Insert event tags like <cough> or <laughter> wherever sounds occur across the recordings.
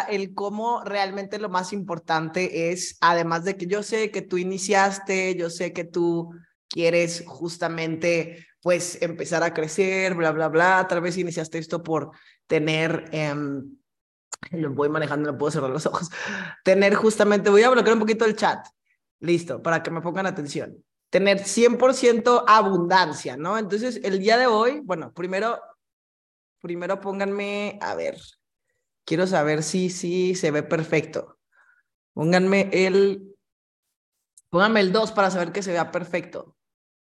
el cómo realmente lo más importante es, además de que yo sé que tú iniciaste, yo sé que tú quieres justamente pues empezar a crecer, bla, bla, bla, tal vez iniciaste esto por tener, em, lo voy manejando, no puedo cerrar los ojos, tener justamente, voy a bloquear un poquito el chat, listo, para que me pongan atención, tener 100% abundancia, ¿no? Entonces, el día de hoy, bueno, primero, primero pónganme, a ver, quiero saber si, si se ve perfecto. Pónganme el, pónganme el 2 para saber que se vea perfecto.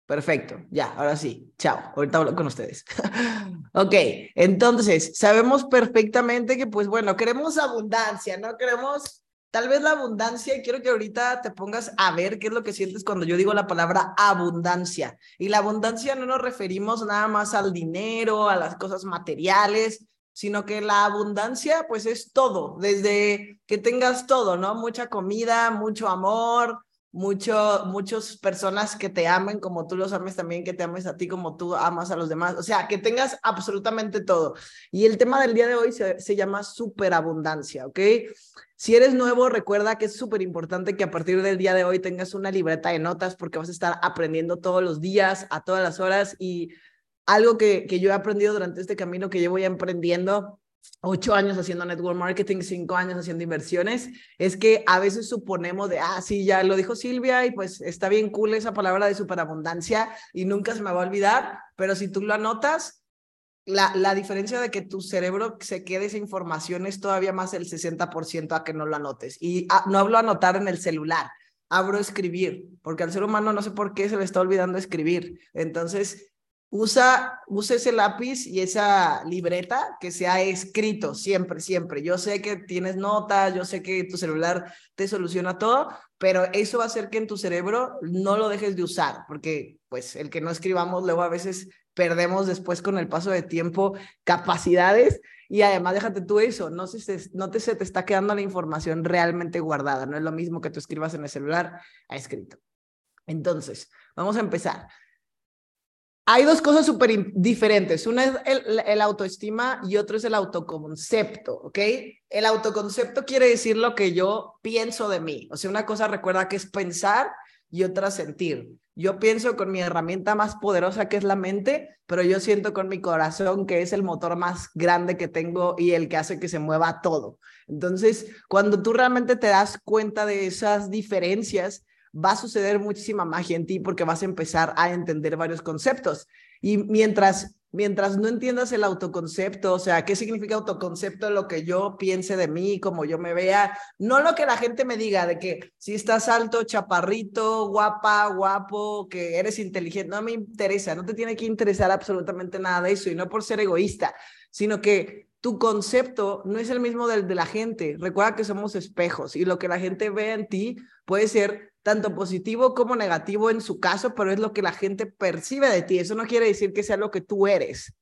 Perfecto, ya, ahora sí, chao, ahorita hablo con ustedes. <laughs> ok, entonces, sabemos perfectamente que, pues bueno, queremos abundancia, ¿no? Queremos tal vez la abundancia y quiero que ahorita te pongas a ver qué es lo que sientes cuando yo digo la palabra abundancia. Y la abundancia no nos referimos nada más al dinero, a las cosas materiales, sino que la abundancia pues es todo, desde que tengas todo, ¿no? Mucha comida, mucho amor, mucho, muchas personas que te amen como tú los ames también, que te ames a ti como tú amas a los demás, o sea, que tengas absolutamente todo. Y el tema del día de hoy se, se llama superabundancia, ¿ok? Si eres nuevo, recuerda que es súper importante que a partir del día de hoy tengas una libreta de notas porque vas a estar aprendiendo todos los días, a todas las horas y algo que, que yo he aprendido durante este camino que llevo ya emprendiendo ocho años haciendo network marketing, cinco años haciendo inversiones, es que a veces suponemos de, ah, sí, ya lo dijo Silvia y pues está bien cool esa palabra de superabundancia y nunca se me va a olvidar, pero si tú lo anotas, la, la diferencia de que tu cerebro se quede esa información es todavía más el 60% a que no lo anotes. Y ah, no hablo anotar en el celular, abro escribir, porque al ser humano no sé por qué se le está olvidando escribir. Entonces, usa, usa ese lápiz y esa libreta que sea escrito siempre, siempre. Yo sé que tienes notas, yo sé que tu celular te soluciona todo, pero eso va a hacer que en tu cerebro no lo dejes de usar, porque pues el que no escribamos luego a veces perdemos después con el paso de tiempo capacidades y además déjate tú eso, no, se, no te, se te está quedando la información realmente guardada, no es lo mismo que tú escribas en el celular a escrito. Entonces, vamos a empezar hay dos cosas súper diferentes. Una es el, autoestima y otro es el autoconcepto, ¿ok? El autoconcepto quiere decir lo que yo pienso de mí. O sea, una cosa recuerda que es pensar y otra sentir. Yo pienso con mi herramienta más poderosa que es la mente, pero yo siento con mi corazón que es el motor más grande que tengo y el que hace que se mueva todo. Entonces, cuando tú realmente te das cuenta de esas diferencias, va a suceder muchísima magia en ti porque vas a empezar a entender varios conceptos. Y mientras, mientras no entiendas el autoconcepto, o sea, qué significa autoconcepto, lo que yo piense de mí, como yo me vea, no lo que la gente me diga de que si estás alto, chaparrito, guapa, guapo, que eres inteligente, no me interesa, no te tiene que interesar absolutamente nada de eso y no por ser egoísta, sino que tu concepto no es el mismo del de la gente. Recuerda que somos espejos y lo que la gente ve en ti puede ser tanto positivo como negativo en su caso, pero es lo que la gente percibe de ti. Eso no quiere decir que sea lo que tú eres.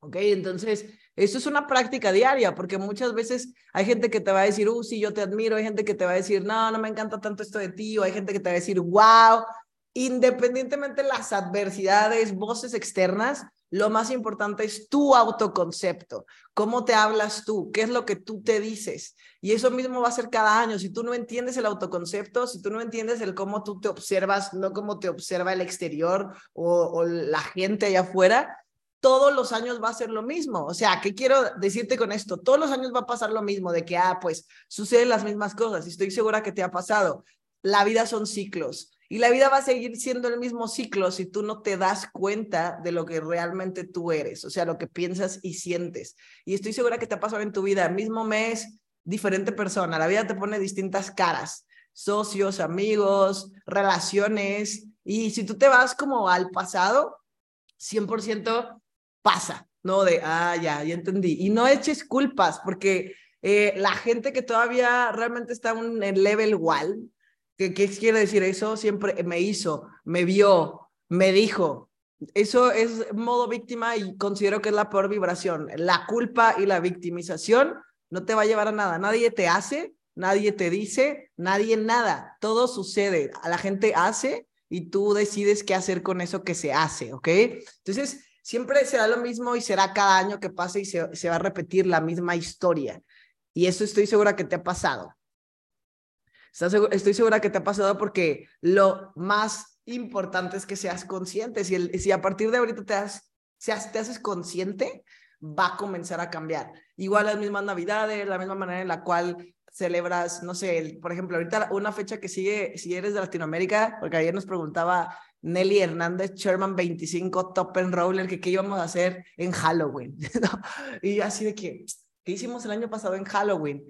¿Ok? Entonces, eso es una práctica diaria, porque muchas veces hay gente que te va a decir, uh, sí, yo te admiro, hay gente que te va a decir, no, no me encanta tanto esto de ti, o hay gente que te va a decir, wow, independientemente de las adversidades, voces externas, lo más importante es tu autoconcepto, cómo te hablas tú, qué es lo que tú te dices. Y eso mismo va a ser cada año. Si tú no entiendes el autoconcepto, si tú no entiendes el cómo tú te observas, no cómo te observa el exterior o, la gente allá afuera, todos los años va a ser lo mismo. O sea, ¿qué quiero decirte con esto? Todos los años va a pasar lo mismo, de que, ah, pues suceden las mismas cosas y estoy segura que te ha pasado. La vida son ciclos y la vida va a seguir siendo el mismo ciclo si tú no te das cuenta de lo que realmente tú eres, o sea, lo que piensas y sientes. Y estoy segura que te ha pasado en tu vida, mismo mes, diferente persona, la vida te pone distintas caras, socios, amigos, relaciones, y si tú te vas como al pasado, 100% pasa, ¿no? De, ah, ya, ya entendí. Y no eches culpas, porque eh, la gente que todavía realmente está en el level igual, ¿Qué, quiere decir eso? Siempre me hizo, me vio, me dijo. Eso es modo víctima y considero que es la peor vibración. La culpa y la victimización no te va a llevar a nada. Nadie te hace, nadie te dice, nadie nada. Todo sucede. La gente hace y tú decides qué hacer con eso que se hace, ¿ok? Entonces, siempre será lo mismo y será cada año que pase y se va a repetir la misma historia. Y eso estoy segura que te ha pasado. Estoy segura que te ha pasado porque lo más importante es que seas consciente. Si, el, si a partir de ahorita te, has, te haces consciente, va a comenzar a cambiar. Igual las mismas navidades, la misma manera en la cual celebras, no sé, por ejemplo, ahorita una fecha que sigue, si eres de Latinoamérica, porque ayer nos preguntaba Nelly Hernández, Sherman 25, Top and Roller, que qué íbamos a hacer en Halloween. <laughs> Y así de que, ¿qué hicimos el año pasado en Halloween?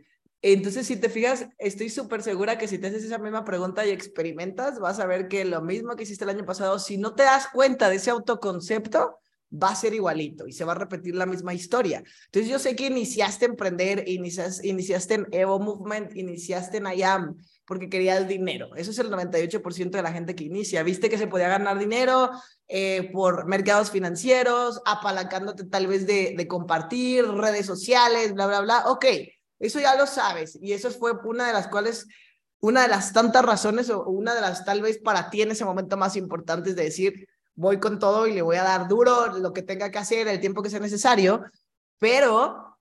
Entonces, si te fijas, estoy súper segura que si te haces esa misma pregunta y experimentas, vas a ver que lo mismo que hiciste el año pasado, si no te das cuenta de ese autoconcepto, va a ser igualito y se va a repetir la misma historia. Entonces yo sé que iniciaste emprender, iniciaste, iniciaste en Evo Movement, iniciaste en IAM porque querías dinero. Eso es el 98% de la gente que inicia. Viste que se podía ganar dinero eh, por mercados financieros, apalancándote tal vez de, de compartir, redes sociales, bla, bla, bla. Ok, eso ya lo sabes y eso fue una de las cuales una de las tantas razones o una de las tal vez para ti en ese momento más importantes de decir, voy con todo y le voy a dar duro lo que tenga que hacer, el tiempo que sea necesario, pero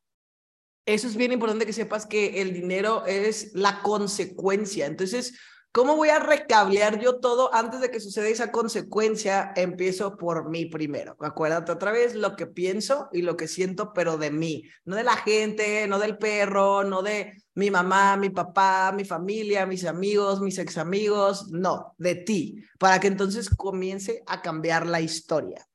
eso es bien importante que sepas que el dinero es la consecuencia. Entonces, ¿Cómo voy a recablear yo todo antes de que suceda esa consecuencia? Empiezo por mí primero. Acuérdate otra vez lo que pienso y lo que siento, pero de mí, no de la gente, no del perro, no de mi mamá, mi papá, mi familia, mis amigos, mis ex amigos, no, de ti, para que entonces comience a cambiar la historia.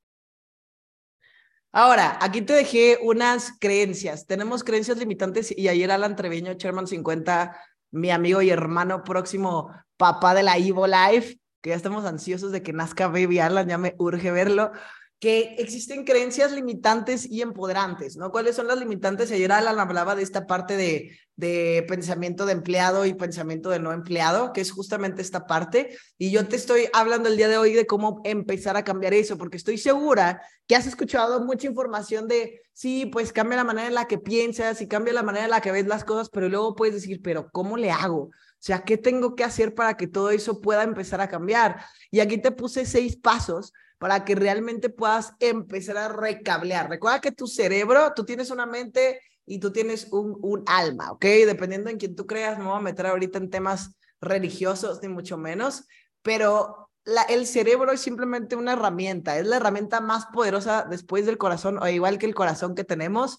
Ahora, aquí te dejé unas creencias. Tenemos creencias limitantes y ayer Alan Treviño, Chairman 50, mi amigo y hermano próximo, papá de la Evo Life, que ya estamos ansiosos de que nazca Baby Alan, ya me urge verlo, que existen creencias limitantes y empoderantes, ¿no? ¿Cuáles son las limitantes? Ayer Alan hablaba de esta parte de, de pensamiento de empleado y pensamiento de no empleado, que es justamente esta parte, y yo te estoy hablando el día de hoy de cómo empezar a cambiar eso, porque estoy segura que has escuchado mucha información de, sí, pues cambia la manera en la que piensas y cambia la manera en la que ves las cosas, pero luego puedes decir, pero ¿cómo le hago? O sea, ¿qué tengo que hacer para que todo eso pueda empezar a cambiar? Y aquí te puse seis pasos para que realmente puedas empezar a recablear. Recuerda que tu cerebro, tú tienes una mente y tú tienes un, un alma, ¿ok? Dependiendo en quién tú creas, no voy a meter ahorita en temas religiosos, ni mucho menos, pero la, el cerebro es simplemente una herramienta, es la herramienta más poderosa después del corazón, o igual que el corazón que tenemos,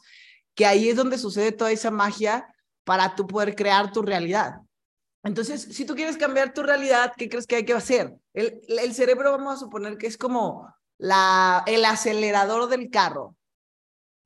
que ahí es donde sucede toda esa magia para tú poder crear tu realidad. Entonces, si tú quieres cambiar tu realidad, ¿qué crees que hay que hacer? El, cerebro, vamos a suponer que es como la, el acelerador del carro.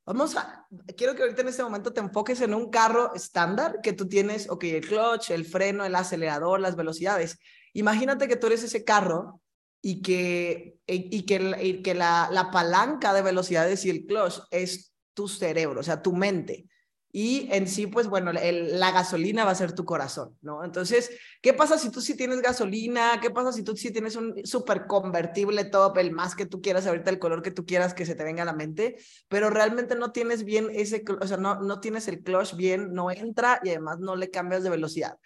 Vamos a, quiero que ahorita en este momento te enfoques en un carro estándar que tú tienes, ok, el clutch, el freno, el acelerador, las velocidades. Imagínate que tú eres ese carro y que, y que, y que la, la palanca de velocidades y el clutch es tu cerebro, o sea, tu mente y en sí, pues bueno, la gasolina va a ser tu corazón, ¿no? Entonces, ¿qué pasa si tú sí tienes gasolina? ¿Qué pasa si tú sí tienes un súper convertible top, el más que tú quieras, ahorita el color que tú quieras que se te venga a la mente, pero realmente no tienes bien ese, o sea, no, no tienes el clutch bien, no entra y además no le cambias de velocidad.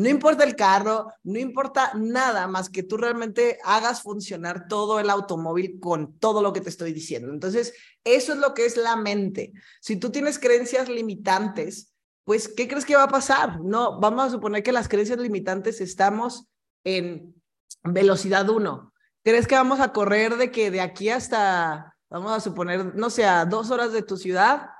No importa el carro, no importa nada más que tú realmente hagas funcionar todo el automóvil con todo lo que te estoy diciendo. Entonces, eso es lo que es la mente. Si tú tienes creencias limitantes, pues, ¿qué crees que va a pasar? No, vamos a suponer que las creencias limitantes estamos en velocidad 1. ¿Crees que vamos a correr de que de aquí hasta, vamos a suponer, no sé, a dos horas de tu ciudad?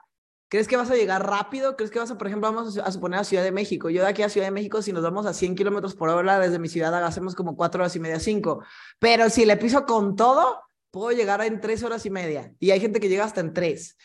¿Crees que vas a llegar rápido? ¿Crees que vas a, por ejemplo, vamos a suponer a Ciudad de México? Yo de aquí a Ciudad de México, si nos vamos a 100 kilómetros por hora desde mi ciudad, hacemos como cuatro horas y media, cinco. Pero si le piso con todo, puedo llegar en tres horas y media. Y hay gente que llega hasta en tres.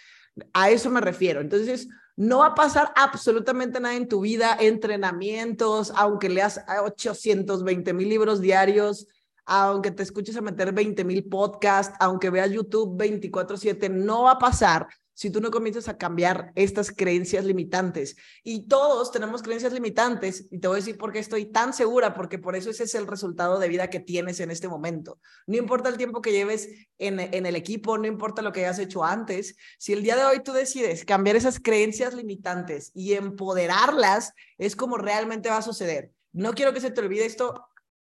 A eso me refiero. Entonces, no va a pasar absolutamente nada en tu vida, entrenamientos, aunque leas 820 mil libros diarios, aunque te escuches a meter 20 mil podcasts, aunque veas YouTube 24/7, no va a pasar si tú no comienzas a cambiar estas creencias limitantes. Y todos tenemos creencias limitantes, y te voy a decir por qué estoy tan segura, porque por eso ese es el resultado de vida que tienes en este momento. No importa el tiempo que lleves en, en el equipo, no importa lo que hayas hecho antes, si el día de hoy tú decides cambiar esas creencias limitantes y empoderarlas, es como realmente va a suceder. No quiero que se te olvide esto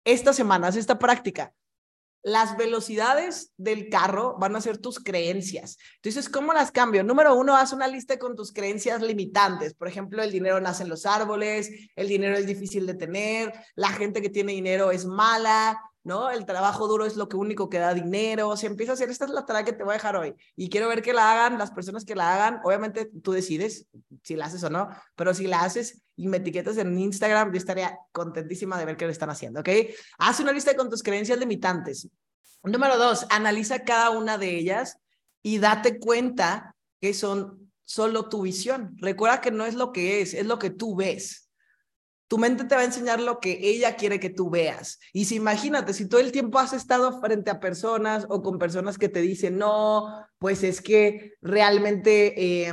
esta semana, haz esta práctica. Las velocidades del carro van a ser tus creencias. Entonces, ¿cómo las cambio? Número uno, haz una lista con tus creencias limitantes. Por ejemplo, el dinero nace en los árboles, el dinero es difícil de tener, la gente que tiene dinero es mala, ¿no? El trabajo duro es lo que único que da dinero. Si empieza a hacer, esta es la tarea que te voy a dejar hoy y quiero ver que la hagan las personas que la hagan. Obviamente tú decides si la haces o no, pero si la haces y me etiquetas en Instagram, yo estaría contentísima de ver qué lo están haciendo, ¿ok? Haz una lista con tus creencias limitantes. Número dos, analiza cada una de ellas y date cuenta que son solo tu visión. Recuerda que no es lo que es, es lo que tú ves. Tu mente te va a enseñar lo que ella quiere que tú veas. Y si imagínate, si todo el tiempo has estado frente a personas o con personas que te dicen, no, pues es que realmente eh,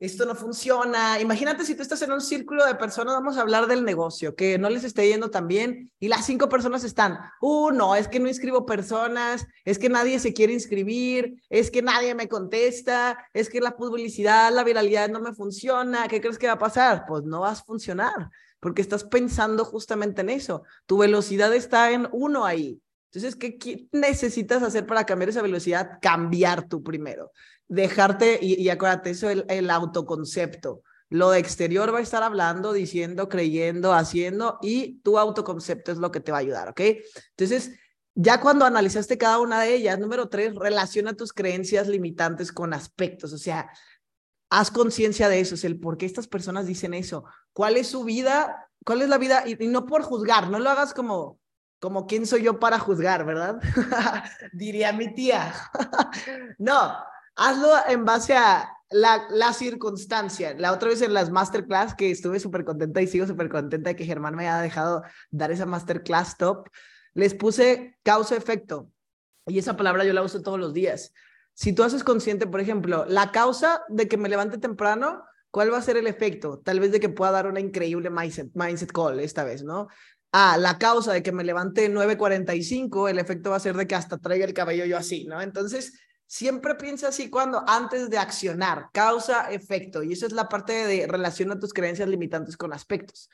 esto no funciona. Imagínate si tú estás en un círculo de personas, vamos a hablar del negocio, que no les esté yendo tan bien y las cinco personas están, uh, no, es que no inscribo personas, es que nadie se quiere inscribir, es que nadie me contesta, es que la publicidad, la viralidad no me funciona, ¿qué crees que va a pasar? Pues no vas a funcionar, porque estás pensando justamente en eso. Tu velocidad está en uno ahí. Entonces, ¿qué, necesitas hacer para cambiar esa velocidad? Cambiar tú primero dejarte, y, acuérdate, eso es el, autoconcepto. Lo de exterior va a estar hablando, diciendo, creyendo, haciendo, y tu autoconcepto es lo que te va a ayudar, ¿ok? Entonces, ya cuando analizaste cada una de ellas, número tres, relaciona tus creencias limitantes con aspectos, o sea, haz conciencia de eso, es el por qué estas personas dicen eso, cuál es su vida, cuál es la vida, y, y no por juzgar, no lo hagas como, como quién soy yo para juzgar, ¿verdad? <laughs> Diría mi tía. <laughs> no, hazlo en base a la, la, circunstancia. La otra vez en las masterclass, que estuve súper contenta y sigo súper contenta de que Germán me haya dejado dar esa masterclass top, les puse causa-efecto. Y esa palabra yo la uso todos los días. Si tú haces consciente, por ejemplo, la causa de que me levante temprano, ¿cuál va a ser el efecto? Tal vez de que pueda dar una increíble mindset, mindset call esta vez, ¿no? Ah, la causa de que me levante 9.45, el efecto va a ser de que hasta traiga el cabello yo así, ¿no? Entonces, Siempre piensa así cuando antes de accionar, causa, efecto. Y esa es la parte de relación a tus creencias limitantes con aspectos.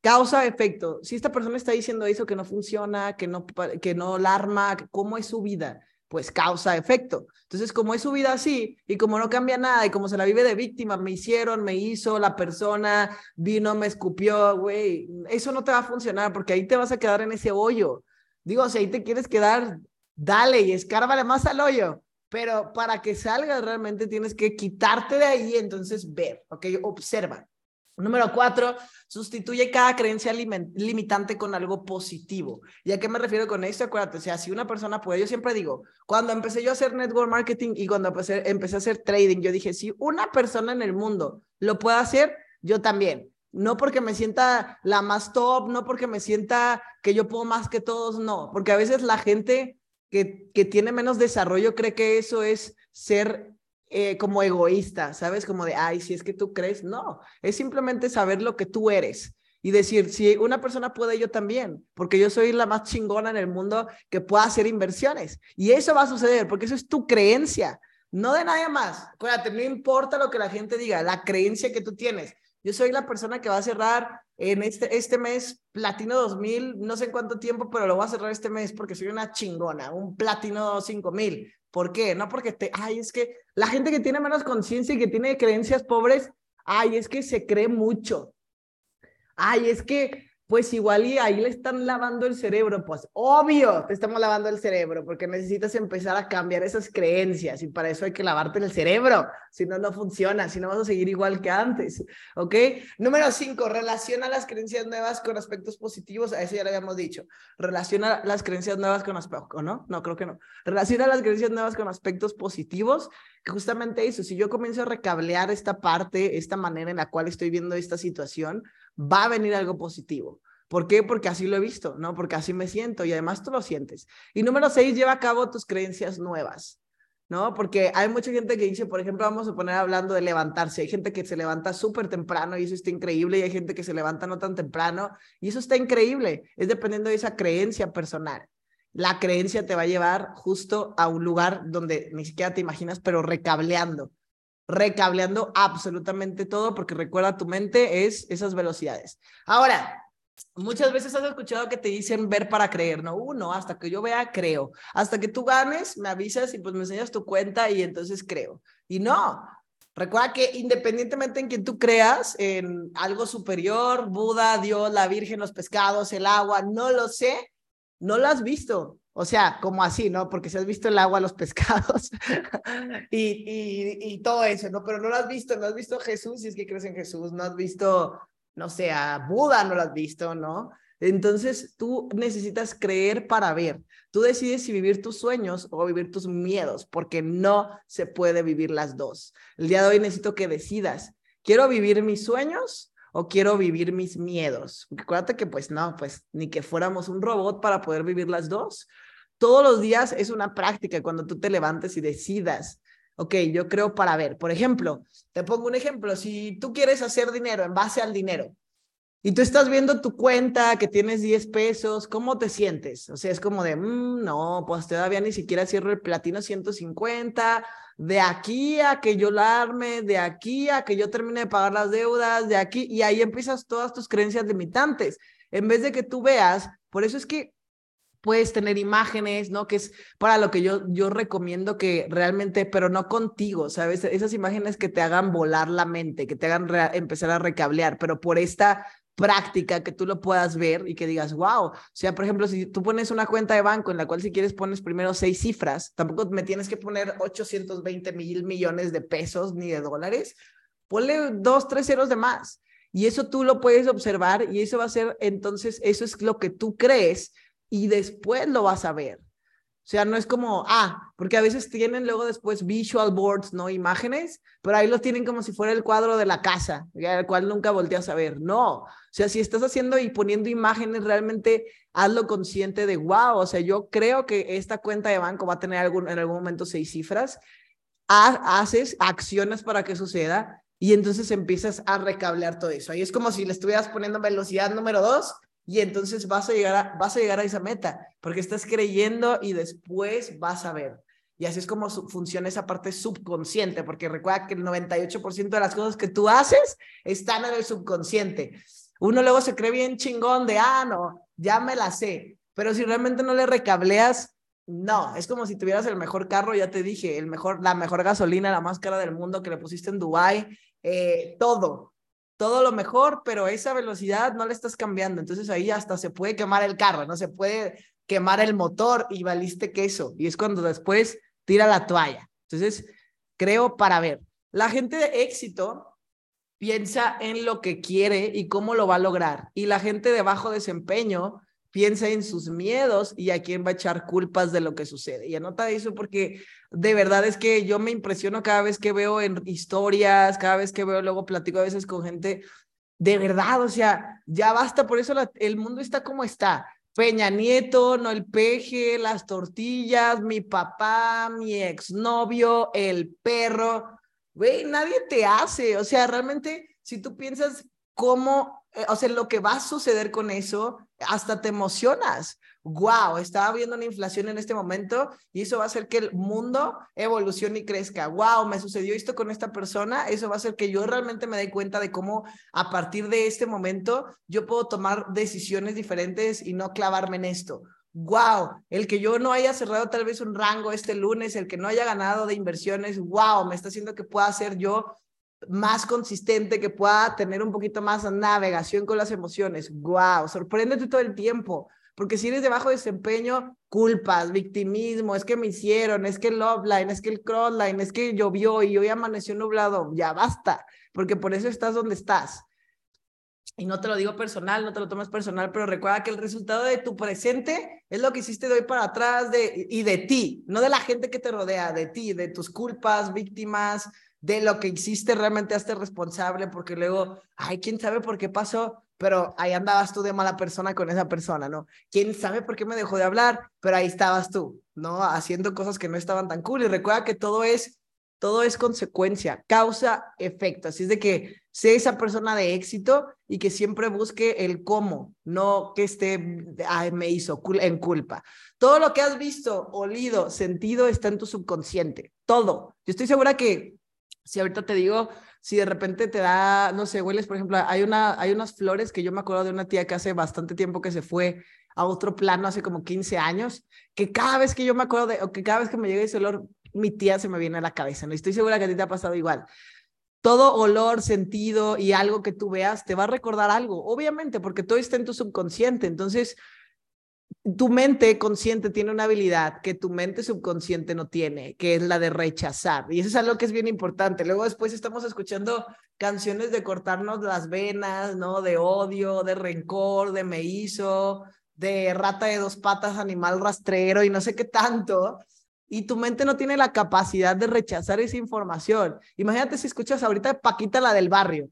Causa, efecto. Si esta persona está diciendo eso que no funciona, que no, que no alarma, ¿cómo es su vida? Pues causa, efecto. Entonces, como es su vida así y como no cambia nada y como se la vive de víctima, me hicieron, me hizo, la persona vino, me escupió, güey, eso no te va a funcionar porque ahí te vas a quedar en ese hoyo. Digo, si ahí te quieres quedar, dale y escárvale más al hoyo pero para que salga realmente tienes que quitarte de ahí, entonces ver, ¿ok? Observa. Número cuatro, sustituye cada creencia limitante con algo positivo. ¿Y a qué me refiero con esto? Acuérdate, o sea, si una persona puede, yo siempre digo, cuando empecé yo a hacer network marketing y cuando empecé, empecé a hacer trading, yo dije, si una persona en el mundo lo puede hacer, yo también. No porque me sienta la más top, no porque me sienta que yo puedo más que todos, no, porque a veces la gente que, tiene menos desarrollo cree que eso es ser eh, como egoísta, ¿sabes? Como de, ay, si es que tú crees, no, es simplemente saber lo que tú eres y decir, si una persona puede, yo también, porque yo soy la más chingona en el mundo que pueda hacer inversiones. Y eso va a suceder, porque eso es tu creencia, no de nadie más. Acuérdate, no importa lo que la gente diga, la creencia que tú tienes. Yo soy la persona que va a cerrar en este, este mes Platino 2000, no sé en cuánto tiempo, pero lo voy a cerrar este mes porque soy una chingona, un Platino 5000. ¿Por qué? No porque te, ay, es que la gente que tiene menos conciencia y que tiene creencias pobres, ay, es que se cree mucho. Ay, es que pues igual y ahí le están lavando el cerebro, pues obvio, te estamos lavando el cerebro porque necesitas empezar a cambiar esas creencias y para eso hay que lavarte el cerebro, si no, no funciona, si no vas a seguir igual que antes, ¿ok? Número cinco, relaciona las creencias nuevas con aspectos positivos, a eso ya lo habíamos dicho, relaciona las creencias nuevas con aspectos, ¿no? No, creo que no, relaciona las creencias nuevas con aspectos positivos, que justamente eso, si yo comienzo a recablear esta parte, esta manera en la cual estoy viendo esta situación, va a venir algo positivo. ¿Por qué? Porque así lo he visto, ¿no? Porque así me siento y además tú lo sientes. Y número seis, lleva a cabo tus creencias nuevas, ¿no? Porque hay mucha gente que dice, por ejemplo, vamos a poner hablando de levantarse. Hay gente que se levanta súper temprano y eso está increíble y hay gente que se levanta no tan temprano y eso está increíble. Es dependiendo de esa creencia personal. La creencia te va a llevar justo a un lugar donde ni siquiera te imaginas, pero recableando recableando absolutamente todo, porque recuerda, tu mente es esas velocidades. Ahora, Muchas veces has escuchado que te dicen ver para creer, ¿no? Uno, hasta que yo vea, creo. Hasta que tú ganes, me avisas y pues me enseñas tu cuenta y entonces creo. Y no, recuerda que independientemente en quien tú creas, en algo superior, Buda, Dios, la Virgen, los pescados, el agua, no lo sé, no lo has visto. O sea, como así, ¿no? Porque si has visto el agua, los pescados <laughs> y, y, y, todo eso, ¿no? Pero no lo has visto, no has visto Jesús, si es que crees en Jesús, no has visto, no sé, a Buda, no lo has visto, ¿no? Entonces tú necesitas creer para ver. Tú decides si vivir tus sueños o vivir tus miedos, porque no se puede vivir las dos. El día de hoy necesito que decidas, ¿quiero vivir mis sueños o quiero vivir mis miedos? Porque que pues no, pues ni que fuéramos un robot para poder vivir las dos. Todos los días es una práctica cuando tú te levantes y decidas, ok, yo creo para ver. Por ejemplo, te pongo un ejemplo, si tú quieres hacer dinero en base al dinero y tú estás viendo tu cuenta que tienes 10 pesos, ¿cómo te sientes? O sea, es como de, mm, no, pues todavía ni siquiera cierro el platino 150, de aquí a que yo la arme, de aquí a que yo termine de pagar las deudas, de aquí, y ahí empiezas todas tus creencias limitantes. En vez de que tú veas, por eso es que puedes tener imágenes, ¿no? Que es para lo que yo, yo recomiendo que realmente, pero no contigo, ¿sabes? Esas imágenes que te hagan volar la mente, que te hagan empezar a recablear, pero por esta práctica que tú lo puedas ver y que digas, wow, o sea, por ejemplo, si tú pones una cuenta de banco en la cual si quieres pones primero seis cifras, tampoco me tienes que poner 820 mil millones de pesos ni de dólares, ponle dos, tres ceros de más. Y eso tú lo puedes observar y eso va a ser, entonces, eso es lo que tú crees y después lo vas a ver. O sea, no es como, ah, porque a veces tienen luego después visual boards, ¿no? Imágenes, pero ahí lo tienen como si fuera el cuadro de la casa, el cual nunca volteas a ver. No, o sea, si estás haciendo y poniendo imágenes, realmente hazlo consciente de, wow, o sea, yo creo que esta cuenta de banco va a tener algún, en algún momento seis cifras. haces acciones para que suceda y entonces empiezas a recablear todo eso. Ahí es como si le estuvieras poniendo velocidad número dos y entonces vas a llegar a, vas a llegar a esa meta, porque estás creyendo y después vas a ver. Y así es como funciona esa parte subconsciente, porque recuerda que el 98% de las cosas que tú haces están en el subconsciente. Uno luego se cree bien chingón de, ah, no, ya me la sé, pero si realmente no le recableas, no, es como si tuvieras el mejor carro, ya te dije, el mejor, la mejor gasolina, la más cara del mundo que le pusiste en Dubai, eh, todo, todo lo mejor, pero esa velocidad no le estás cambiando. Entonces ahí hasta se puede quemar el carro, no se puede quemar el motor y valiste queso. Y es cuando después tira la toalla. Entonces, creo para ver. La gente de éxito piensa en lo que quiere y cómo lo va a lograr. Y la gente de bajo desempeño piensa en sus miedos y a quién va a echar culpas de lo que sucede. Y anota eso porque de verdad es que yo me impresiono cada vez que veo en historias, cada vez que veo, luego platico a veces con gente, de verdad, o sea, ya basta, por eso el mundo está como está. Peña Nieto, no el peje, las tortillas, mi papá, mi exnovio, el perro. Güey, nadie te hace. O sea, realmente, si tú piensas cómo, o sea, lo que va a suceder con eso, hasta te emocionas. Wow, estaba viendo una inflación en este momento y eso va a hacer que el mundo evolucione y crezca. Wow, me sucedió esto con esta persona, eso va a hacer que yo realmente me dé cuenta de cómo a partir de este momento yo puedo tomar decisiones diferentes y no clavarme en esto. Wow, el que yo no haya cerrado tal vez un rango este lunes, el que no haya ganado de inversiones, wow, me está haciendo que pueda ser yo más consistente, que pueda tener un poquito más navegación con las emociones. ¡Wow! Sorpréndete todo el tiempo. Porque si eres de bajo desempeño, culpas, victimismo, es que me hicieron, es que el offline, es que el crossline, es que llovió y hoy amaneció nublado, ya basta, porque por eso estás donde estás. Y no te lo digo personal, no te lo tomes personal, pero recuerda que el resultado de tu presente es lo que hiciste de hoy para atrás de, y de ti, no de la gente que te rodea, de ti, de tus culpas, víctimas, de lo que hiciste realmente hazte responsable porque luego, ay, quién sabe por qué pasó, pero ahí andabas tú de mala persona con esa persona, ¿no? ¿Quién sabe por qué me dejó de hablar? Pero ahí estabas tú, ¿no? Haciendo cosas que no estaban tan cool y recuerda que todo es todo es consecuencia, causa, efecto. Así es de que sea esa persona de éxito y que siempre busque el cómo, no que esté, ay, me hizo en culpa. Todo lo que has visto, olido, sentido está en tu subconsciente, todo. Yo estoy segura que Si ahorita te digo, si de repente te da, no sé, hueles, por ejemplo, hay, una, hay unas flores que yo me acuerdo de una tía que hace bastante tiempo que se fue a otro plano, hace como 15 años, que cada vez que yo me acuerdo de, o que cada vez que me llega ese olor, mi tía se me viene a la cabeza, ¿no? estoy segura que a ti te ha pasado igual. Todo olor, sentido y algo que tú veas te va a recordar algo, obviamente, porque todo está en tu subconsciente. Entonces, tu mente consciente tiene una habilidad que tu mente subconsciente no tiene, que es la de rechazar. Y eso es algo que es bien importante. Luego después estamos escuchando canciones de cortarnos las venas, ¿no? De odio, de rencor, de me hizo, de rata de dos patas, animal rastrero y no sé qué tanto. Y tu mente no tiene la capacidad de rechazar esa información. Imagínate si escuchas ahorita Paquita la del barrio.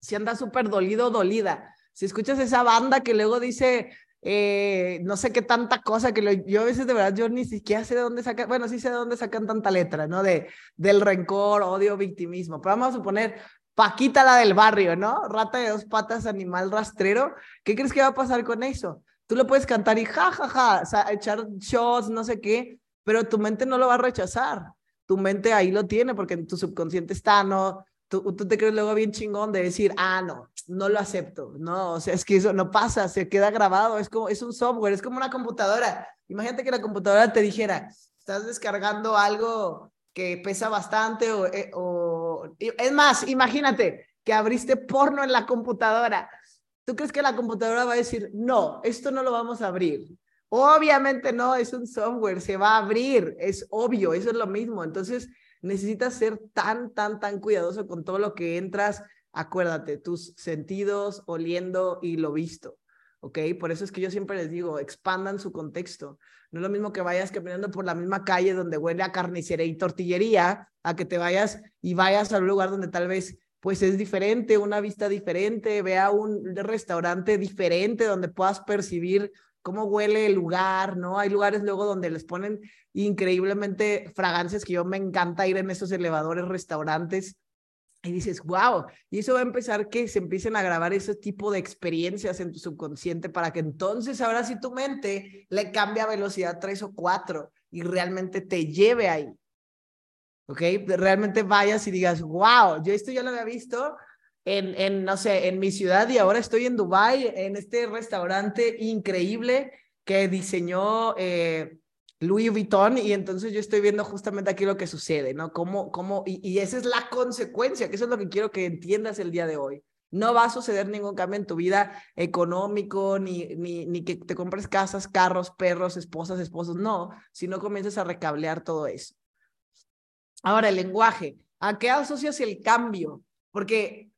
Si anda súper dolido, dolida. Si escuchas esa banda que luego dice, eh, no sé qué tanta cosa que yo a veces de verdad yo ni siquiera sé de dónde sacan, bueno, sí sé de dónde sacan tanta letra, ¿no? De, del rencor, odio, victimismo. Pero vamos a suponer Paquita la del barrio, ¿no? Rata de dos patas, animal rastrero. ¿Qué crees que va a pasar con eso? Tú lo puedes cantar y ja, ja, ja, o sea, echar shots, no sé qué, pero tu mente no lo va a rechazar. Tu mente ahí lo tiene porque en tu subconsciente está, ¿no? Tú, tú te crees luego bien chingón de decir, ah, no, no lo acepto, no, o sea, es que eso no pasa, se queda grabado, es como, es un software, es como una computadora. Imagínate que la computadora te dijera, estás descargando algo que pesa bastante o, eh, o es más, imagínate que abriste porno en la computadora. ¿Tú crees que la computadora va a decir, no, esto no lo vamos a abrir? Obviamente no, es un software, se va a abrir, es obvio, eso es lo mismo. Entonces, necesitas ser tan, tan, tan cuidadoso con todo lo que entras acuérdate, tus sentidos, oliendo y lo visto. ¿ok? Por eso es que yo siempre les digo, expandan su contexto. No es lo mismo que vayas caminando por la misma calle donde huele a carnicería y tortillería, a que te vayas y vayas a un lugar donde tal vez pues es diferente, una vista diferente, vea un restaurante diferente donde puedas percibir cómo huele el lugar, ¿no? Hay lugares luego donde les ponen increíblemente fragancias que yo me encanta ir en esos elevadores, restaurantes y dices, wow, y eso va a empezar que se empiecen a grabar ese tipo de experiencias en tu subconsciente para que entonces ahora sí tu mente le cambie a velocidad 3 o 4 y realmente te lleve ahí. ¿Ok? Realmente vayas y digas, wow, yo esto ya lo había visto en, en, no sé, en mi ciudad y ahora estoy en Dubai en este restaurante increíble que diseñó eh, Louis Vuitton y entonces yo estoy viendo justamente aquí lo que sucede, ¿no? Cómo, cómo, y, y, esa es la consecuencia, que eso es lo que quiero que entiendas el día de hoy. No va a suceder ningún cambio en tu vida económico, ni, ni, ni que te compres casas, carros, perros, esposas, esposos, no, si no comienzas a recablear todo eso. Ahora, el lenguaje. ¿A qué asocias el cambio? Porque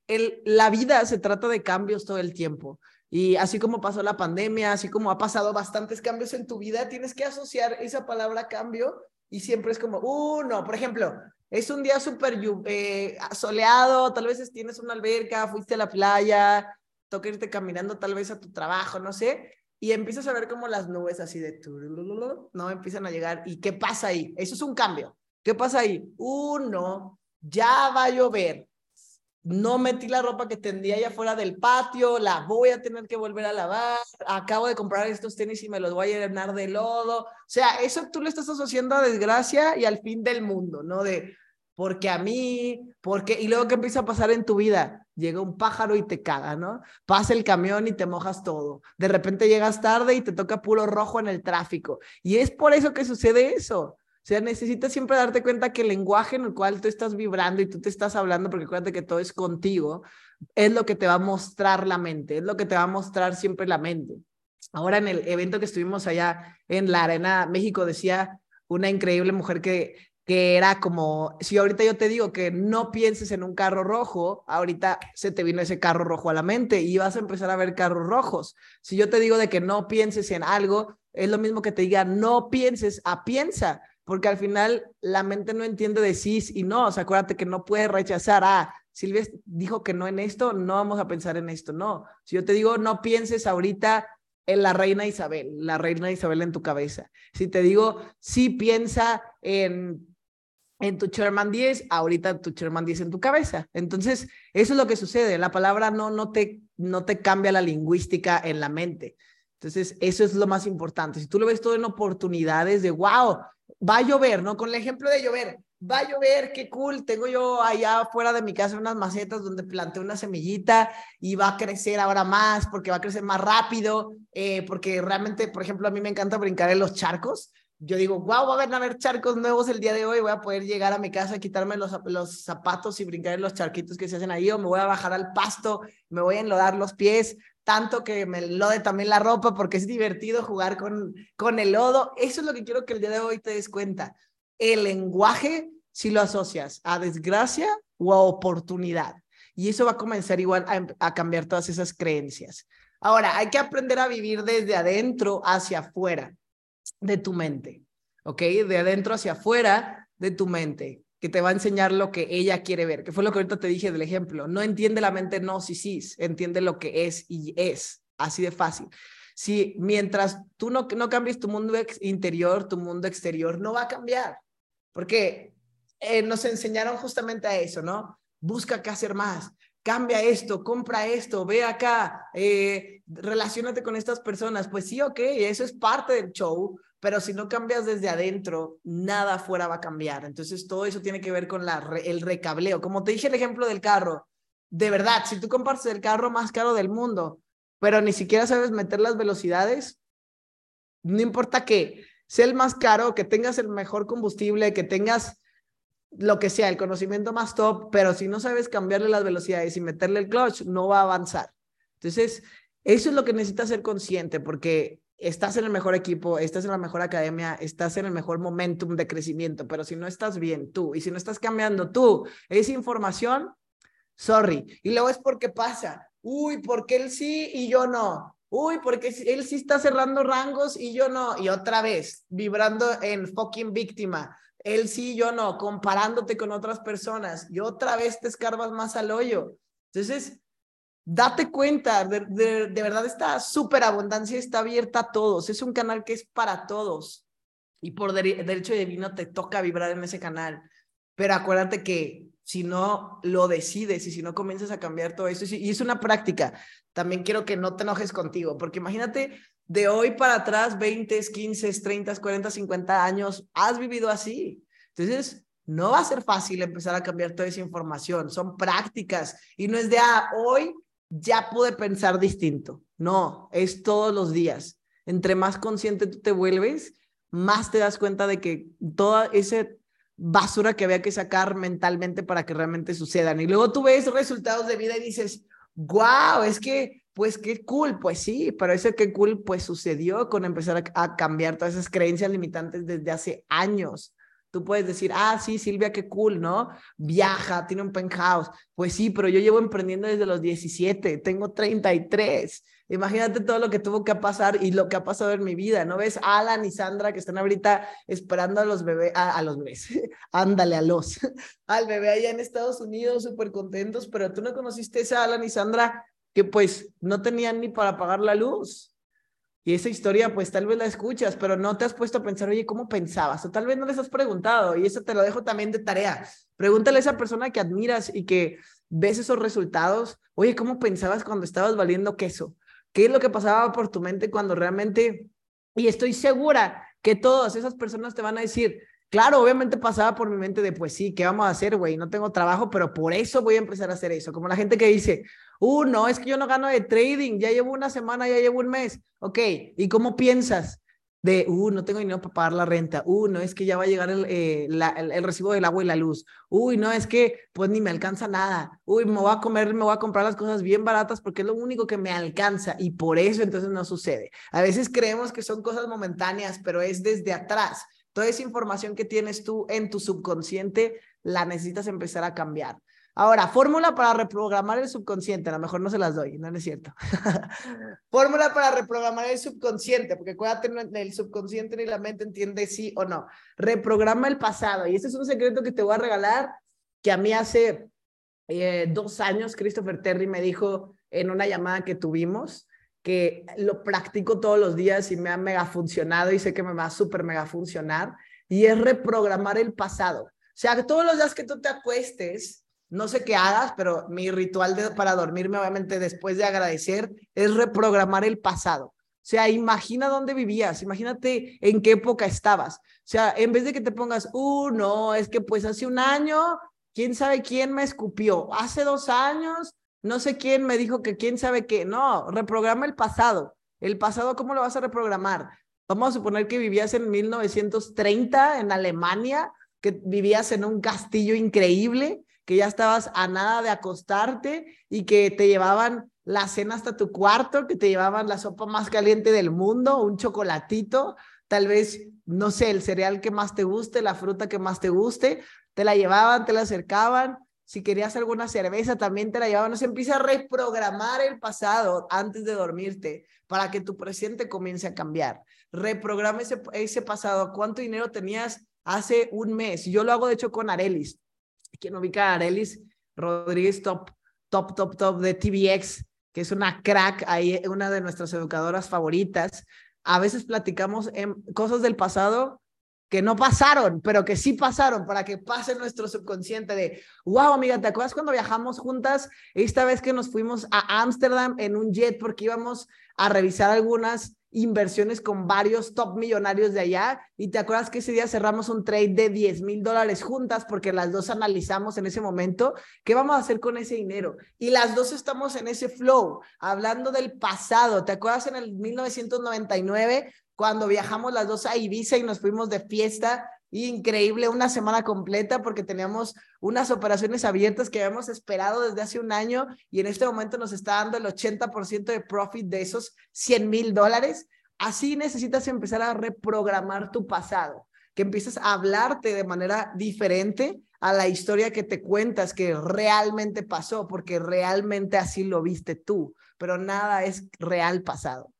la vida se trata de cambios todo el tiempo. Y así como pasó la pandemia, así como ha pasado bastantes cambios en tu vida, tienes que asociar esa palabra cambio y siempre es como, uh, por ejemplo, es un día súper eh, soleado, tal vez tienes una alberca, fuiste a la playa, toca irte caminando tal vez a tu trabajo, no sé, y empiezas a ver como las nubes así de, no, empiezan a llegar. ¿Y qué pasa ahí? Eso es un cambio. ¿Qué pasa ahí? Uno, ya va a llover no metí la ropa que tendría allá fuera del patio, la voy a tener que volver a lavar, acabo de comprar estos tenis y me los voy a llenar de lodo. O sea, eso tú le estás asociando a desgracia y al fin del mundo, ¿no? De, porque a mí, porque, y luego que empieza a pasar en tu vida, llega un pájaro y te caga, ¿no? Pasa el camión y te mojas todo. De repente llegas tarde y te toca puro rojo en el tráfico. Y es por eso que sucede eso. O sea, necesitas siempre darte cuenta que el lenguaje en el cual tú estás vibrando y tú te estás hablando, porque acuérdate que todo es contigo, es lo que te va a mostrar la mente, es lo que te va a mostrar siempre la mente. Ahora en el evento que estuvimos allá en la Arena México, decía una increíble mujer que, que era como, si ahorita yo te digo que no pienses en un carro rojo, ahorita se te vino ese carro rojo a la mente y vas a empezar a ver carros rojos. Si yo te digo de que no pienses en algo, es lo mismo que te diga no pienses a piensa porque al final la mente no entiende de sí y no, o sea, acuérdate que no puedes rechazar, ah, Silvia dijo que no en esto, no vamos a pensar en esto, no. Si yo te digo, no pienses ahorita en la reina Isabel, la reina Isabel en tu cabeza. Si te digo, sí piensa en en tu Sherman 10, ahorita tu Sherman 10 en tu cabeza. Entonces, eso es lo que sucede. La palabra no, no, te, no te cambia la lingüística en la mente. Entonces, eso es lo más importante. Si tú lo ves todo en oportunidades de, wow, va a llover, ¿no? Con el ejemplo de llover, va a llover, qué cool, tengo yo allá afuera de mi casa unas macetas donde planté una semillita y va a crecer ahora más porque va a crecer más rápido, eh, porque realmente, por ejemplo, a mí me encanta brincar en los charcos. Yo digo, wow, va a haber charcos nuevos el día de hoy, voy a poder llegar a mi casa, quitarme los, los zapatos y brincar en los charquitos que se hacen ahí, o me voy a bajar al pasto, me voy a enlodar los pies, tanto que me lode también la ropa porque es divertido jugar con, con el lodo. Eso es lo que quiero que el día de hoy te des cuenta el lenguaje si lo asocias a desgracia o a oportunidad. Y eso va a comenzar igual a, cambiar todas esas creencias. Ahora, hay que aprender a vivir desde adentro hacia afuera de tu mente, ¿ok? De adentro hacia afuera de tu mente, que te va a enseñar lo que ella quiere ver, que fue lo que ahorita te dije del ejemplo. No entiende la mente no, sí, sí, entiende lo que es y es, así de fácil. Si mientras tú no, no cambies tu mundo interior, tu mundo exterior no va a cambiar. Porque eh, nos enseñaron justamente a eso, ¿no? Busca qué hacer más, cambia esto, compra esto, ve acá, eh, relacionate con estas personas. Pues sí, ok, eso es parte del show, pero si no cambias desde adentro, nada afuera va a cambiar. Entonces, todo eso tiene que ver con la, el recableo. Como te dije el ejemplo del carro, de verdad, si tú compartes el carro más caro del mundo, pero ni siquiera sabes meter las velocidades, no importa que sea el más caro, que tengas el mejor combustible, que tengas lo que sea, el conocimiento más top, pero si no sabes cambiarle las velocidades y meterle el clutch, no va a avanzar. Entonces, eso es lo que necesitas ser consciente porque estás en el mejor equipo, estás en la mejor academia, estás en el mejor momentum de crecimiento, pero si no estás bien tú y si no estás cambiando tú esa información, sorry. Y luego es porque pasa, uy, porque él sí y yo no. Uy, porque él sí está cerrando rangos y yo no. Y otra vez, vibrando en fucking víctima. Él sí, yo no, comparándote con otras personas. Y otra vez te escarbas más al hoyo. Entonces, date cuenta, de, de, verdad esta superabundancia está abierta a todos. Es un canal que es para todos. Y por derecho divino te toca vibrar en ese canal. Pero acuérdate que si no lo decides y si no comienzas a cambiar todo eso, y es una práctica, también quiero que no te enojes contigo, porque imagínate de hoy para atrás, 20, 15, 30, 40, 50 años, has vivido así. Entonces, no va a ser fácil empezar a cambiar toda esa información, son prácticas y no es de, ah, hoy ya pude pensar distinto. No, es todos los días. Entre más consciente tú te vuelves, más te das cuenta de que toda esa basura que había que sacar mentalmente para que realmente sucedan. Y luego tú ves resultados de vida y dices, wow, es que, pues qué cool, pues sí, pero ese qué cool, pues sucedió con empezar a, cambiar todas esas creencias limitantes desde hace años. Tú puedes decir, ah, sí, Silvia, qué cool, ¿no? Viaja, tiene un penthouse. Pues sí, pero yo llevo emprendiendo desde los 17, tengo 33. Imagínate todo lo que tuvo que pasar y lo que ha pasado en mi vida, ¿no ves? Alan y Sandra que están ahorita esperando a los bebés, a, los bebés, <laughs> ándale a los, <laughs> al bebé allá en Estados Unidos, súper contentos, pero tú no conociste a Alan y Sandra que pues no tenían ni para pagar la luz. Y esa historia, pues tal vez la escuchas, pero no te has puesto a pensar, oye, ¿cómo pensabas? O tal vez no les has preguntado, y eso te lo dejo también de tarea. Pregúntale a esa persona que admiras y que ves esos resultados, oye, ¿cómo pensabas cuando estabas valiendo queso? ¿Qué es lo que pasaba por tu mente cuando realmente, y estoy segura que todas esas personas te van a decir, claro, obviamente pasaba por mi mente de, pues sí, ¿qué vamos a hacer, güey? No tengo trabajo, pero por eso voy a empezar a hacer eso. Como la gente que dice, uh, no, es que yo no gano de trading, ya llevo una semana, ya llevo un mes. Ok, ¿y cómo piensas? de, uh, no tengo dinero para pagar la renta, uh, no es que ya va a llegar el, eh, el, recibo del agua y la luz, uy, no es que pues ni me alcanza nada, uy, me voy a comer, me voy a comprar las cosas bien baratas porque es lo único que me alcanza y por eso entonces no sucede. A veces creemos que son cosas momentáneas, pero es desde atrás. Toda esa información que tienes tú en tu subconsciente la necesitas empezar a cambiar. Ahora, fórmula para reprogramar el subconsciente. A lo mejor no se las doy, no, es cierto. <laughs> fórmula para reprogramar el subconsciente, porque acuérdate, el subconsciente ni la mente entiende sí o no. Reprograma el pasado. Y este es un secreto que te voy a regalar, que a mí hace eh, dos años Christopher Terry me dijo en una llamada que tuvimos que lo practico todos los días y me ha mega funcionado y sé que me va a súper mega funcionar. Y es reprogramar el pasado. O sea, todos los días que tú te acuestes, no sé qué hagas, pero mi ritual para dormirme, obviamente después de agradecer, es reprogramar el pasado. O sea, imagina dónde vivías, imagínate en qué época estabas. O sea, en vez de que te pongas, uh, no, es que pues hace un año, quién sabe quién me escupió. Hace dos años, no sé quién me dijo que quién sabe qué. No, reprograma el pasado. El pasado, ¿cómo lo vas a reprogramar? Vamos a suponer que vivías en 1930 en Alemania, que vivías en un castillo increíble, que ya estabas a nada de acostarte y que te llevaban la cena hasta tu cuarto, que te llevaban la sopa más caliente del mundo, un chocolatito, tal vez, no sé, el cereal que más te guste, la fruta que más te guste, te la llevaban, te la acercaban. Si querías alguna cerveza, también te la llevaban. se empieza a reprogramar el pasado antes de dormirte para que tu presente comience a cambiar. Reprograma ese, ese pasado. ¿Cuánto dinero tenías hace un mes? Yo lo hago, de hecho, con Arelis. ¿Quién ubica a Arelis? Rodríguez, top, top, top, top de TVX que es una crack, ahí una de nuestras educadoras favoritas. A veces platicamos en cosas del pasado que no pasaron, pero que sí pasaron para que pase nuestro subconsciente de, wow, amiga, ¿te acuerdas cuando viajamos juntas? Esta vez que nos fuimos a Ámsterdam en un jet porque íbamos a revisar algunas inversiones con varios top millonarios de allá y te acuerdas que ese día cerramos un trade de 10 mil dólares juntas porque las dos analizamos en ese momento qué vamos a hacer con ese dinero y las dos estamos en ese flow hablando del pasado te acuerdas en el 1999 cuando viajamos las dos a Ibiza y nos fuimos de fiesta increíble una semana completa porque teníamos unas operaciones abiertas que habíamos esperado desde hace un año y en este momento nos está dando el 80% de profit de esos 100 mil dólares. Así necesitas empezar a reprogramar tu pasado, que empieces a hablarte de manera diferente a la historia que te cuentas que realmente pasó, porque realmente así lo viste tú, pero nada es real pasado.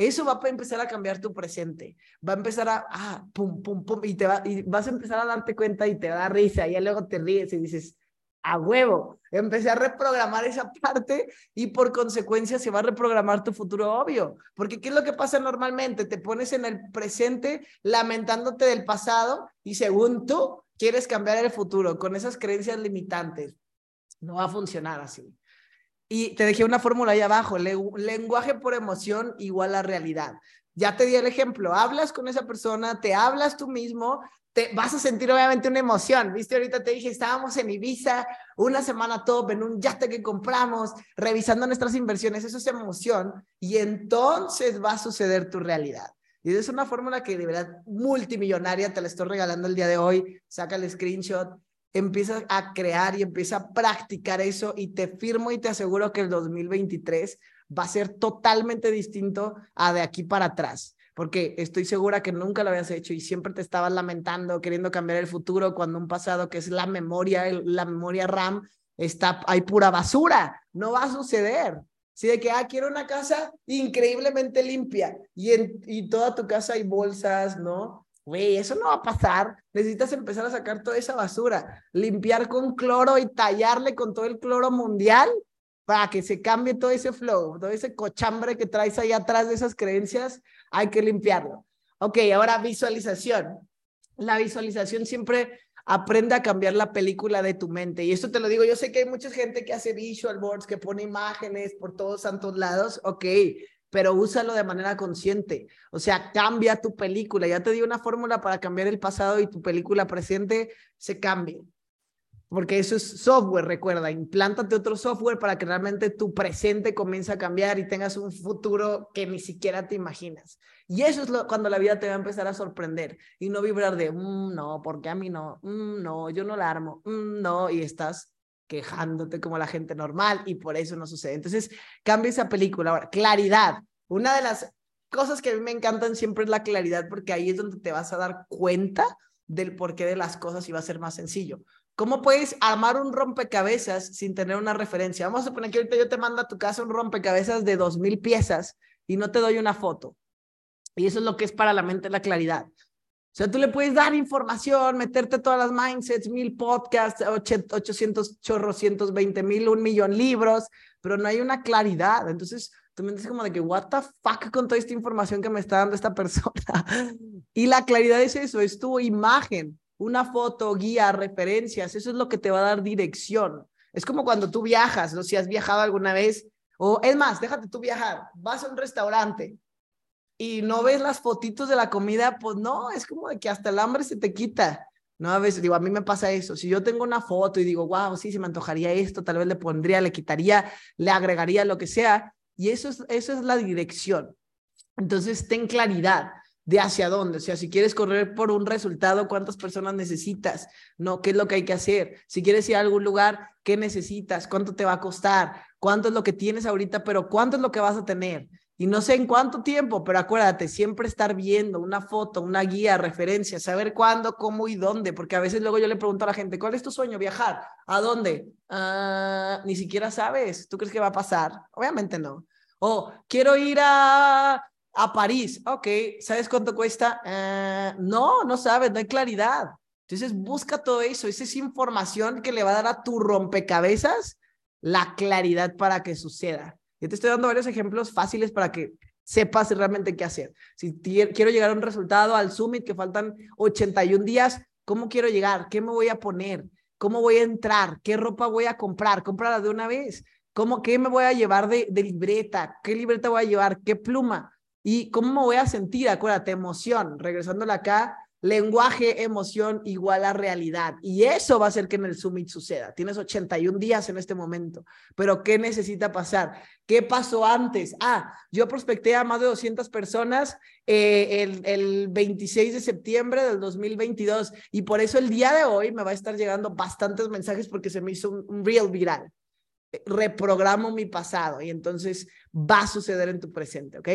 Eso va a empezar a cambiar tu presente. Va a empezar a, ah, pum, pum, pum, y, te va, y vas a empezar a darte cuenta y te da risa, y luego te ríes y dices, a huevo, empecé a reprogramar esa <laughs> parte y por consecuencia se va a reprogramar tu futuro obvio. Porque ¿qué es lo que pasa normalmente? Te pones en el presente lamentándote del pasado y según tú quieres cambiar el futuro con esas creencias limitantes. No va a funcionar así. Y te dejé una fórmula ahí abajo, lenguaje por emoción igual a realidad. Ya te di el ejemplo, hablas con esa persona, te hablas tú mismo, te vas a sentir obviamente una emoción. Viste, ahorita te dije, estábamos en Ibiza, una semana top, en un yate que compramos, revisando nuestras inversiones, eso es emoción, y entonces va a suceder tu realidad. Y es una fórmula que de verdad multimillonaria, te la estoy regalando el día de hoy, saca el screenshot, empieza a crear y empieza a practicar eso y te firmo y te aseguro que el 2023 va a ser totalmente distinto a de aquí para atrás, porque estoy segura que nunca lo habías hecho y siempre te estabas lamentando, queriendo cambiar el futuro cuando un pasado que es la memoria, la memoria RAM, está, hay pura basura, no va a suceder. Si de que, ah, quiero una casa increíblemente limpia y en y toda tu casa hay bolsas, ¿no? Güey, eso no va a pasar. Necesitas empezar a sacar toda esa basura, limpiar con cloro y tallarle con todo el cloro mundial para que se cambie todo ese flow, todo ese cochambre que traes ahí atrás de esas creencias, hay que limpiarlo. Ok, ahora visualización. La visualización siempre aprende a cambiar la película de tu mente. Y esto te lo digo, yo sé que hay mucha gente que hace visual boards, que pone imágenes por todos santos lados. Ok, pero úsalo de manera consciente. O sea, cambia tu película. Ya te di una fórmula para cambiar el pasado y tu película presente se cambie. Porque eso es software, recuerda, implántate otro software para que realmente tu presente comience a cambiar y tengas un futuro que ni siquiera te imaginas. Y eso es lo, cuando la vida te va a empezar a sorprender y no vibrar de, mm, no, porque a mí no, mm, no, yo no la armo, mm, no, y estás quejándote como la gente normal y por eso no sucede. Entonces, cambia esa película. Ahora, claridad. Una de las cosas que a mí me encantan siempre es la claridad porque ahí es donde te vas a dar cuenta del porqué de las cosas y va a ser más sencillo. ¿Cómo puedes armar un rompecabezas sin tener una referencia? Vamos a suponer que ahorita yo te mando a tu casa un rompecabezas de dos mil piezas y no te doy una foto. Y eso es lo que es para la mente la claridad. O sea, tú le puedes dar información, meterte todas las mindsets, mil podcasts, 800 chorros, 120 mil, un millón libros, pero no hay una claridad. Entonces, tú me dices como de que, what the fuck con toda esta información que me está dando esta <laughs> persona. y la claridad es eso, es tu imagen, una foto, guía, referencias, eso es lo que te va a dar dirección. Es como cuando tú viajas, ¿no? Si has viajado alguna vez, o es más, déjate tú viajar, vas a un restaurante y no ves las fotitos de la comida, pues no, es como de que hasta el hambre se te quita. No, a veces digo, a mí me pasa eso. Si yo tengo una foto y digo, wow, sí, se me antojaría esto, tal vez le pondría, le quitaría, le agregaría lo que sea. Y eso es, eso es la dirección. Entonces, ten claridad de hacia dónde. O sea, si quieres correr por un resultado, ¿cuántas personas necesitas? No, ¿qué es lo que hay que hacer? Si quieres ir a algún lugar, ¿qué necesitas? ¿Cuánto te va a costar? ¿Cuánto es lo que tienes ahorita? Pero ¿cuánto es lo que vas a tener? Y no sé en cuánto tiempo, pero acuérdate, siempre estar viendo una foto, una guía, referencia, saber cuándo, cómo y dónde, porque a veces luego yo le pregunto a la gente, ¿cuál es tu sueño? Viajar. ¿A dónde? Ah, ni siquiera sabes. ¿Tú crees que va a pasar? Obviamente no. O quiero ir a, a París. Ok, ¿sabes cuánto cuesta? Ah, no, no sabes, no hay claridad. Entonces busca todo eso. Esa es información que le va a dar a tu rompecabezas la claridad para que suceda. Yo te estoy dando varios ejemplos fáciles para que sepas realmente qué hacer. Si quiero llegar a un resultado al summit que faltan 81 días, ¿cómo quiero llegar? ¿Qué me voy a poner? ¿Cómo voy a entrar? ¿Qué ropa voy a comprar? Cómprala de una vez. ¿Cómo, ¿Qué me voy a llevar de, libreta? ¿Qué libreta voy a llevar? ¿Qué pluma? ¿Y cómo me voy a sentir? Acuérdate, emoción. Regresándole acá, lenguaje, emoción igual a realidad. Y eso va a hacer que en el Summit suceda. Tienes 81 días en este momento, pero ¿qué necesita pasar? ¿Qué pasó antes? Ah, yo prospecté a más de 200 personas eh, el, el 26 de septiembre del 2022 y por eso el día de hoy me va a estar llegando bastantes mensajes porque se me hizo un, un real viral. Reprogramo mi pasado y entonces va a suceder en tu presente, ¿ok?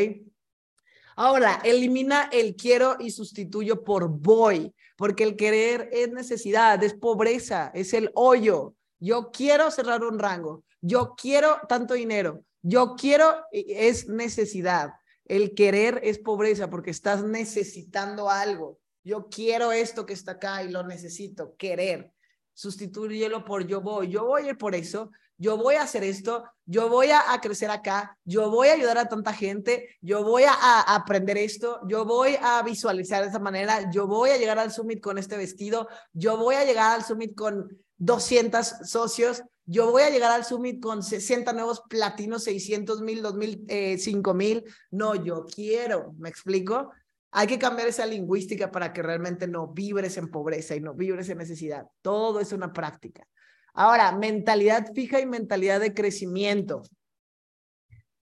Ahora, elimina el quiero y sustituyo por voy, porque el querer es necesidad, es pobreza, es el hoyo. Yo quiero cerrar un rango, yo quiero tanto dinero, yo quiero es necesidad. El querer es pobreza porque estás necesitando algo. Yo quiero esto que está acá y lo necesito, querer. Sustitúyelo por yo voy. Yo voy a ir por eso yo voy a hacer esto, yo voy a, crecer acá, yo voy a ayudar a tanta gente, yo voy a, aprender esto, yo voy a visualizar de esa manera, yo voy a llegar al summit con este vestido, yo voy a llegar al summit con 200 socios, yo voy a llegar al summit con 60 nuevos platinos, 600 mil, 2 mil, eh, 5 mil. No, yo quiero, ¿me explico? Hay que cambiar esa lingüística para que realmente no vibres en pobreza y no vibres en necesidad. Todo es una práctica. Ahora, mentalidad fija y mentalidad de crecimiento.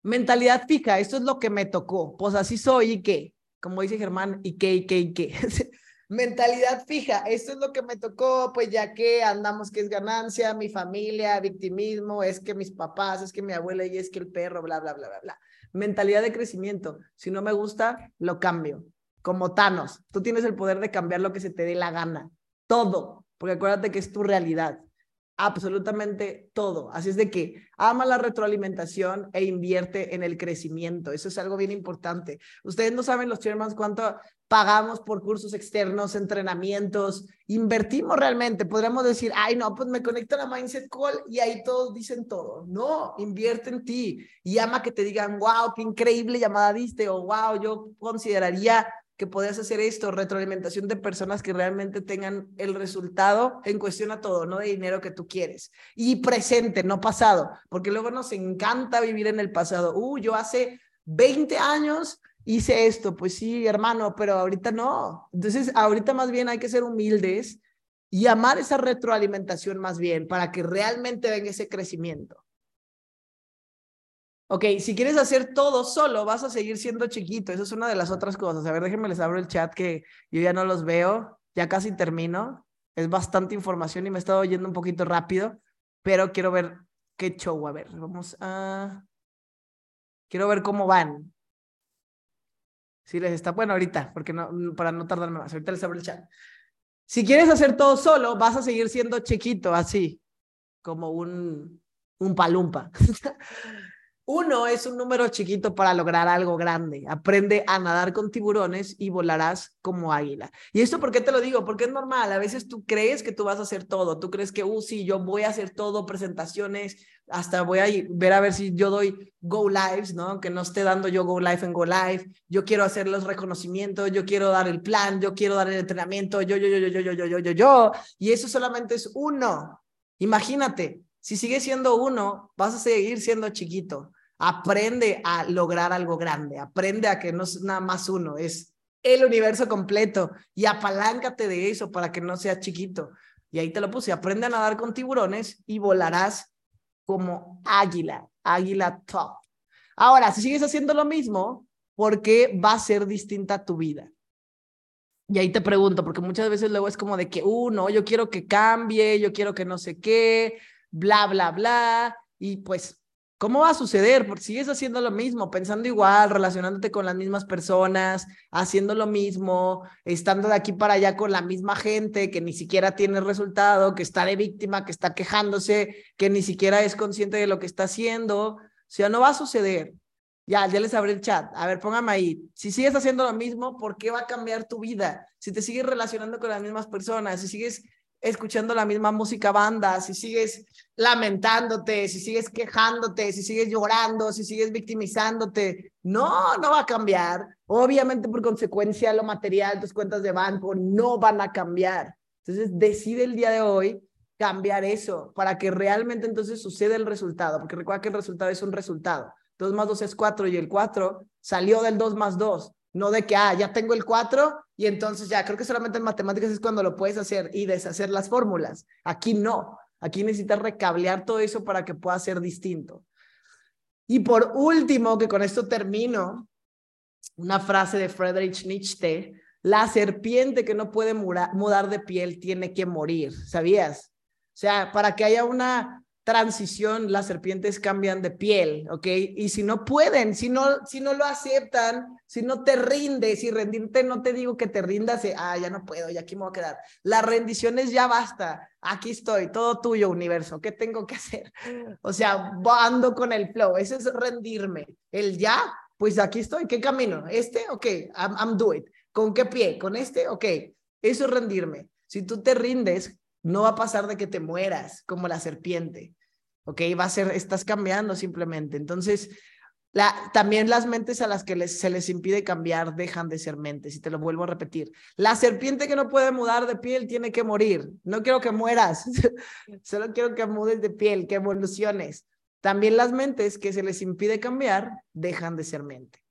Mentalidad fija, esto es lo que me tocó. Pues así soy y qué, como dice Germán, y qué, y qué, y qué. <laughs> mentalidad fija, esto es lo que me tocó, pues ya que andamos que es ganancia, mi familia, victimismo, es que mis papás, es que mi abuela y es que el perro, bla, bla, bla, bla, bla. Mentalidad de crecimiento. Si no me gusta, lo cambio. Como Thanos, tú tienes el poder de cambiar lo que se te dé la gana. Todo, porque acuérdate que es tu realidad absolutamente todo. Así es de que ama la retroalimentación e invierte en el crecimiento. Eso es algo bien importante. Ustedes no saben los chairmans cuánto pagamos por cursos externos, entrenamientos, invertimos realmente. Podríamos decir, ay, no, pues me conecto a la Mindset Call y ahí todos dicen todo. No, invierte en ti y ama que te digan, wow, qué increíble llamada diste o wow, yo consideraría que podías hacer esto, retroalimentación de personas que realmente tengan el resultado en cuestión a todo, no de dinero que tú quieres. Y presente, no pasado, porque luego nos encanta vivir en el pasado. Uh, yo hace 20 años hice esto, pues sí, hermano, pero ahorita no. Entonces, ahorita más bien hay que ser humildes y amar esa retroalimentación más bien para que realmente venga ese crecimiento. Ok, si quieres hacer todo solo, vas a seguir siendo chiquito. Esa es una de las otras cosas. A ver, déjenme les abro el chat que yo ya no los veo. Ya casi termino. Es bastante información y me he estado oyendo un poquito rápido, pero quiero ver qué show. A ver, vamos a... Quiero ver cómo van. Si les está bueno ahorita, porque no, para no tardarme más. Ahorita les abro el chat. Si quieres hacer todo solo, vas a seguir siendo chiquito, así, como un, un palumpa. <laughs> Uno es un número chiquito para lograr algo grande. Aprende a nadar con tiburones y volarás como águila. ¿Y esto por qué te lo digo? Porque es normal. A veces tú crees que tú vas a hacer todo. Tú crees que, uh, sí, yo voy a hacer todo, presentaciones, hasta voy a ver a ver si yo doy Go Lives, ¿no? Que no esté dando yo Go Live en Go Live. Yo quiero hacer los reconocimientos, yo quiero dar el plan, yo quiero dar el entrenamiento, yo, yo, yo, yo, yo, yo, yo, yo, yo. Y eso solamente es uno. Imagínate, si sigue siendo uno, vas a seguir siendo chiquito. Aprende a lograr algo grande, aprende a que no es nada más uno, es el universo completo y apaláncate de eso para que no sea chiquito. Y ahí te lo puse, aprende a nadar con tiburones y volarás como águila, águila top. Ahora, si sigues haciendo lo mismo, ¿por qué va a ser distinta tu vida? Y ahí te pregunto, porque muchas veces luego es como de que, uh, no, yo quiero que cambie, yo quiero que no sé qué, bla, bla, bla. Y pues, ¿cómo va a suceder? Porque sigues haciendo lo mismo, pensando igual, relacionándote con las mismas personas, haciendo lo mismo, estando de aquí para allá con la misma gente que ni siquiera tiene resultado, que está de víctima, que está quejándose, que ni siquiera es consciente de lo que está haciendo. O sea, no va a suceder. Ya, ya les abrí el chat. A ver, póngame ahí. Si sigues haciendo lo mismo, ¿por qué va a cambiar tu vida? Si te sigues relacionando con las mismas personas, si sigues escuchando la misma música banda, si sigues lamentándote, si sigues quejándote, si sigues llorando, si sigues victimizándote, no, no va a cambiar. Obviamente por consecuencia lo material, tus cuentas de banco no van a cambiar. Entonces decide el día de hoy cambiar eso para que realmente entonces suceda el resultado, porque recuerda que el resultado es un resultado. 2 más 2 es 4 y el 4 salió del 2 más 2, no de que, ah, ya tengo el 4 y entonces ya, creo que solamente en matemáticas es cuando lo puedes hacer y deshacer las fórmulas. Aquí no, aquí necesitas recablear todo eso para que pueda ser distinto. Y por último, que con esto termino, una frase de Friedrich Nietzsche, la serpiente que no puede mudar de piel tiene que morir, ¿sabías? O sea, para que haya una transición, las serpientes cambian de piel, ¿ok? Y si no pueden, si no, si no lo aceptan, si no te rindes y rendirte, no te digo que te rindas, ah, ya no puedo, ya aquí me voy a quedar. La rendición es ya basta, aquí estoy, todo tuyo, universo, ¿qué tengo que hacer? O sea, ando con el flow, eso es rendirme. El ya, pues aquí estoy, ¿qué camino? ¿Este? Ok, I'm, I'm do it. ¿Con qué pie? ¿Con este? Ok, eso es rendirme. Si tú te rindes, no va a pasar de que te mueras como la serpiente, ¿ok? Va a ser, estás cambiando simplemente. Entonces, la, también las mentes a las que se les impide cambiar dejan de ser mentes, y te lo vuelvo a repetir. La serpiente que no puede mudar de piel tiene que morir. No quiero que mueras, <laughs> solo quiero que mudes de piel, que evoluciones. También las mentes que se les impide cambiar dejan de ser mente.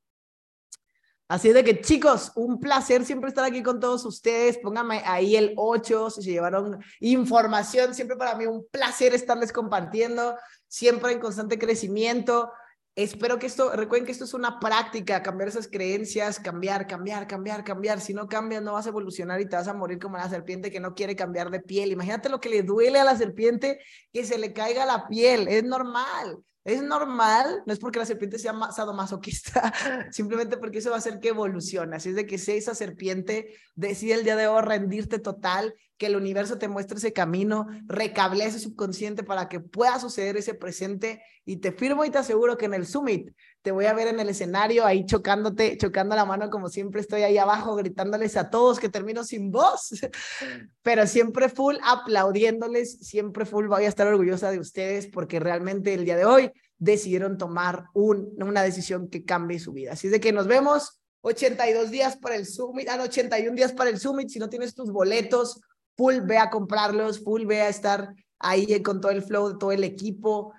Así de que chicos, un placer siempre estar aquí con todos ustedes. Pónganme ahí el 8 si se llevaron información. Siempre para mí un placer estarles compartiendo. Siempre en constante crecimiento. Espero que esto, recuerden que esto es una práctica, cambiar esas creencias, cambiar, cambiar, cambiar, cambiar. Si no cambias, no vas a evolucionar y te vas a morir como la serpiente que no quiere cambiar de piel. Imagínate lo que le duele a la serpiente que se le caiga la piel. Es normal. Es normal, no es porque la serpiente sea sadomasoquista, <laughs> simplemente porque eso va a hacer que evolucione. Así es de que si esa serpiente decide el día de hoy rendirte total, que el universo te muestre ese camino, recable ese subconsciente para que pueda suceder ese presente y te firmo y te aseguro que en el summit te voy a ver en el escenario ahí chocándote, chocando la mano como siempre estoy ahí abajo gritándoles a todos que termino sin voz, <laughs> pero siempre full aplaudiéndoles, siempre full voy a estar orgullosa de ustedes porque realmente el día de hoy decidieron tomar un, una decisión que cambie su vida. Así es de que nos vemos 82 días para el summit, ah, 81 días para el summit, si no tienes tus boletos, full ve a comprarlos, full ve a estar ahí con todo el flow todo el equipo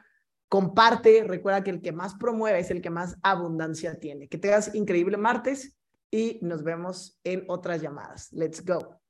comparte, recuerda que el que más promueve es el que más abundancia tiene. Que tengas increíble martes y nos vemos en otras llamadas. Let's go.